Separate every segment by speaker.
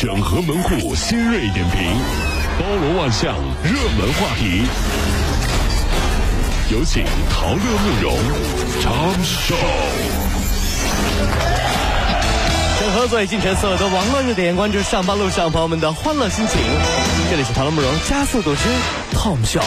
Speaker 1: 整合门户新锐点评，包罗万象，热门话题。有请陶乐慕容长寿。
Speaker 2: 整合最近城所有的网络热点，关注上班路上朋友们的欢乐心情。这里是陶乐慕容加速度之 Tom Show。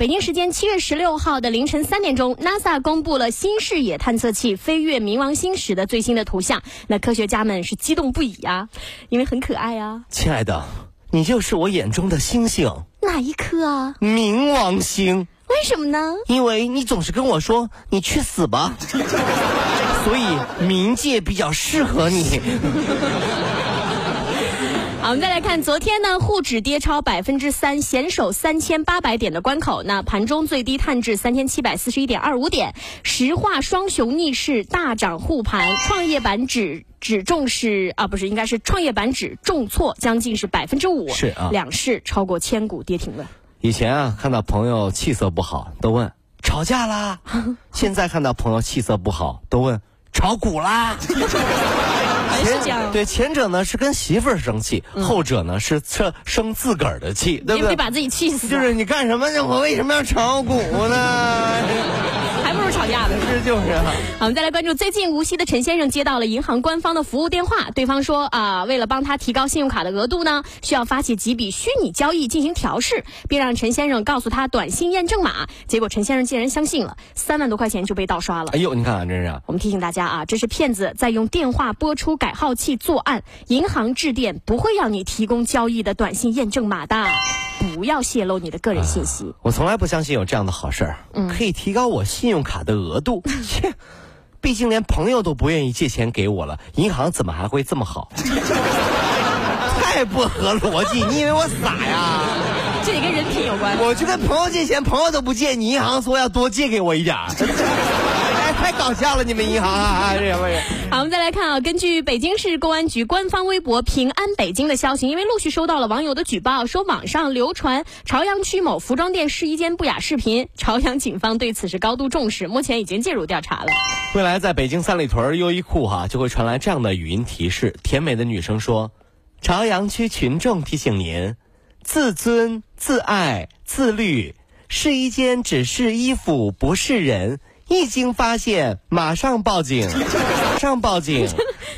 Speaker 3: 北京时间七月十六号的凌晨三点钟，NASA 公布了新视野探测器飞越冥王星时的最新的图像。那科学家们是激动不已啊，因为很可爱啊。
Speaker 2: 亲爱的，你就是我眼中的星星，
Speaker 3: 哪一颗啊？
Speaker 2: 冥王星。
Speaker 3: 为什么呢？
Speaker 2: 因为你总是跟我说你去死吧，所以冥界比较适合你。
Speaker 3: 好，我们再来看昨天呢，沪指跌超百分之三，险守三千八百点的关口。那盘中最低探至三千七百四十一点二五点，石化双雄逆势大涨护盘，创业板指指重是啊，不是，应该是创业板指重挫将近是百分之五，
Speaker 2: 是啊，
Speaker 3: 两市超过千股跌停了。
Speaker 2: 以前啊，看到朋友气色不好，都问吵架啦；现在看到朋友气色不好，都问炒股啦。
Speaker 3: 前
Speaker 2: 对前者呢是跟媳妇儿生气，后者呢是生生自个儿的气，对不对？
Speaker 3: 你把自己气死。
Speaker 2: 就是你干什么呢？我为什么要炒股呢？就是。好，
Speaker 3: 我们再来关注，最近无锡的陈先生接到了银行官方的服务电话，对方说啊，为了帮他提高信用卡的额度呢，需要发起几笔虚拟交易进行调试，并让陈先生告诉他短信验证码。结果陈先生竟然相信了，三万多块钱就被盗刷了。
Speaker 2: 哎呦，你看啊，真是。
Speaker 3: 我们提醒大家啊，这是骗子在用电话拨出改号器作案，银行致电不会让你提供交易的短信验证码的。不要泄露你的个人信息。
Speaker 2: 我从来不相信有这样的好事儿，可以提高我信用卡的额度。切，毕竟连朋友都不愿意借钱给我了，银行怎么还会这么好？太不合逻辑！你以为我傻呀？
Speaker 3: 这得跟人品有关。
Speaker 2: 我去跟朋友借钱，朋友都不借，你银行说要多借给我一点儿。太搞笑了，你们银行啊，这什么人？
Speaker 3: 好，我们再来看啊，根据北京市公安局官方微博“平安北京”的消息，因为陆续收到了网友的举报，说网上流传朝阳区某服装店试衣间不雅视频，朝阳警方对此事高度重视，目前已经介入调查了。
Speaker 2: 未来在北京三里屯优衣库哈就会传来这样的语音提示，甜美的女生说：“朝阳区群众提醒您，自尊、自爱、自律，试衣间只是衣服，不是人。”一经发现，马上报警，马 上报警。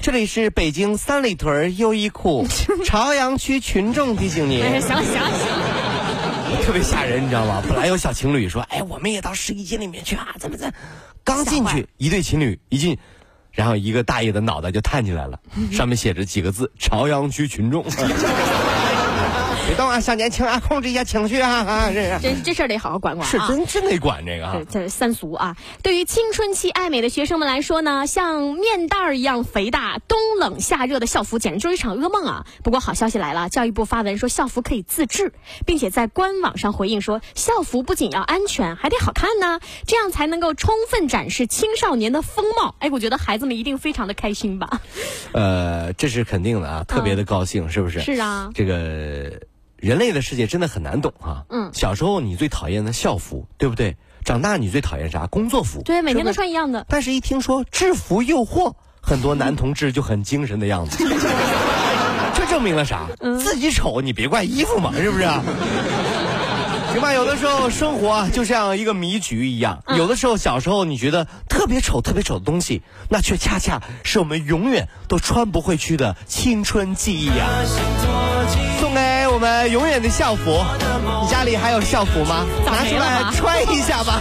Speaker 2: 这里是北京三里屯优衣库 朝阳区群众提醒您。
Speaker 3: 行行行，
Speaker 2: 特别吓人，你知道吗？本来有小情侣说：“哎，我们也到试衣间里面去啊，怎么怎？”刚进去，一对情侣一进，然后一个大爷的脑袋就探进来了，上面写着几个字：“朝阳区群众。”别动啊，小年轻啊，控制一下情绪啊 啊！
Speaker 3: 这这这事儿得好好管管啊，
Speaker 2: 是真真得管这个啊。
Speaker 3: 这三俗啊，对于青春期爱美的学生们来说呢，像面袋儿一样肥大、冬冷夏热的校服，简直就是一场噩梦啊。不过好消息来了，教育部发文说校服可以自制，并且在官网上回应说，校服不仅要安全，还得好看呢，这样才能够充分展示青少年的风貌。哎，我觉得孩子们一定非常的开心吧？
Speaker 2: 呃，这是肯定的啊，特别的高兴，是不是？
Speaker 3: 是啊，
Speaker 2: 这个。人类的世界真的很难懂啊。嗯。小时候你最讨厌的校服，对不对？长大你最讨厌啥？工作服。
Speaker 3: 对，每天都穿一样的。
Speaker 2: 但是，一听说制服诱惑，很多男同志就很精神的样子。这证明了啥？自己丑，你别怪衣服嘛，是不是？行吧，有的时候生活就像一个迷局一样。有的时候，小时候你觉得特别丑、特别丑的东西，那却恰恰是我们永远都穿不回去的青春记忆呀。送给我们永远的校服，你家里还有校服吗？拿出来穿一下吧。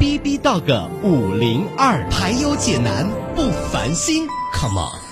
Speaker 4: B B Dog 五零二排忧解难不烦心，Come on。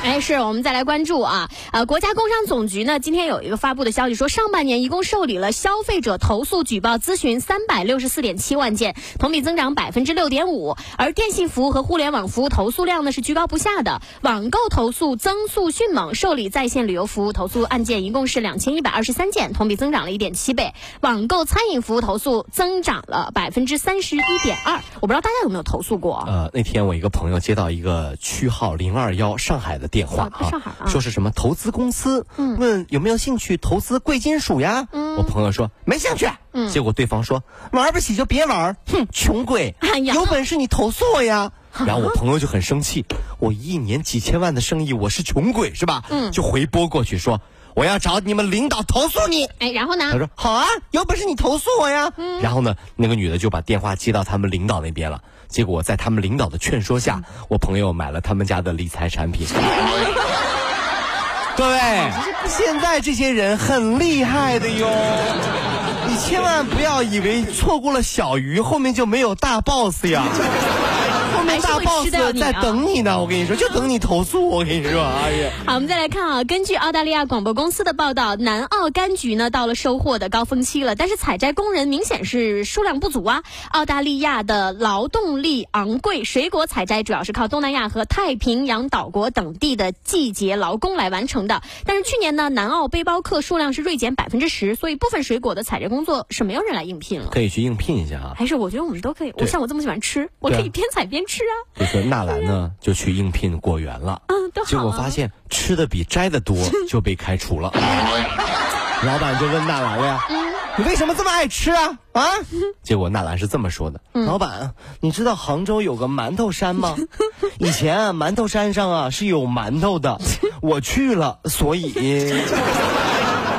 Speaker 3: 哎，是我们再来关注啊，呃，国家工商总局呢今天有一个发布的消息说，上半年一共受理了消费者投诉举报咨询三百六十四点七万件，同比增长百分之六点五。而电信服务和互联网服务投诉量呢是居高不下的，网购投诉增速迅猛，受理在线旅游服务投诉案件一共是两千一百二十三件，同比增长了一点七倍。网购餐饮服务投诉增长了百分之三十一点二。我不知道大家有没有投诉过？
Speaker 2: 呃，那天我一个朋友接到一个区号零二幺上海的电话
Speaker 3: 啊上海啊
Speaker 2: 说是什么投资公司，嗯问有没有兴趣投资贵金属呀？我朋友说没兴趣，结果对方说玩不起就别玩，哼，穷鬼，有本事你投诉我呀。然后我朋友就很生气，我一年几千万的生意，我是穷鬼是吧？嗯，就回拨过去说我要找你们领导投诉你。
Speaker 3: 哎，然后呢？
Speaker 2: 他说好啊，有本事你投诉我呀。然后呢，那个女的就把电话接到他们领导那边了。结果在他们领导的劝说下，我朋友买了他们家的理财产品。各位，现在这些人很厉害的哟，你千万不要以为错过了小鱼，后面就没有大 boss 呀。
Speaker 3: 是会
Speaker 2: boss
Speaker 3: 吃掉你啊
Speaker 2: 在等你呢，我跟你说，就等你投诉。我跟你说，哎呀。
Speaker 3: 好，我们再来看啊，根据澳大利亚广播公司的报道，南澳柑橘呢到了收获的高峰期了，但是采摘工人明显是数量不足啊。澳大利亚的劳动力昂贵，水果采摘主要是靠东南亚和太平洋岛国等地的季节劳工来完成的。但是去年呢，南澳背包客数量是锐减百分之十，所以部分水果的采摘工作是没有人来应聘了。
Speaker 2: 可以去应聘一下啊。
Speaker 3: 还是我觉得我们都可以，我像我这么喜欢吃，我可以边采边吃啊。
Speaker 2: 这个纳兰呢，就去应聘果园了。结果发现吃的比摘的多，就被开除了。老板就问纳兰了呀：“你为什么这么爱吃啊？啊？” 结果纳兰是这么说的：“老板，你知道杭州有个馒头山吗？以前啊，馒头山上啊是有馒头的，我去了，所以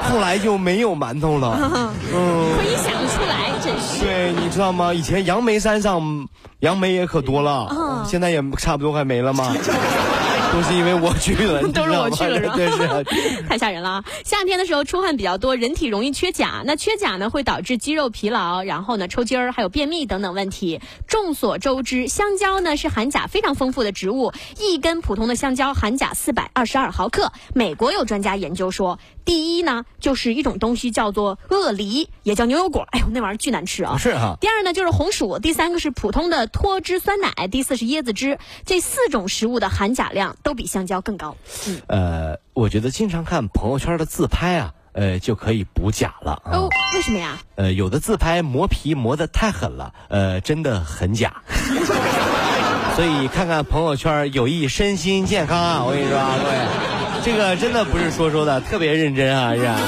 Speaker 2: 后来就没有馒头了。嗯，
Speaker 3: 可以想得出来，真是。
Speaker 2: 对，你知道吗？以前杨梅山上杨梅也可多了，
Speaker 3: 嗯
Speaker 2: 现在也差不多快没了吗。都是因为我去了，
Speaker 3: 都是我去了是吧
Speaker 2: 对，是啊。
Speaker 3: 太吓人了啊！夏天的时候出汗比较多，人体容易缺钾。那缺钾呢，会导致肌肉疲劳，然后呢抽筋儿，还有便秘等等问题。众所周知，香蕉呢是含钾非常丰富的植物，一根普通的香蕉含钾四百二十二毫克。美国有专家研究说，第一呢就是一种东西叫做鳄梨，也叫牛油果，哎呦那玩意儿巨难吃啊！
Speaker 2: 是哈
Speaker 3: 第二呢就是红薯，第三个是普通的脱脂酸奶，第四是椰子汁。这四种食物的含钾量都比香蕉更高。嗯，
Speaker 2: 呃，我觉得经常看朋友圈的自拍啊，呃，就可以补假了啊。
Speaker 3: 哦，为什么呀？
Speaker 2: 呃，有的自拍磨皮磨得太狠了，呃，真的很假。所以看看朋友圈有益身心健康啊！我跟你说啊，各位，这个真的不是说说的，特别认真啊，是吧？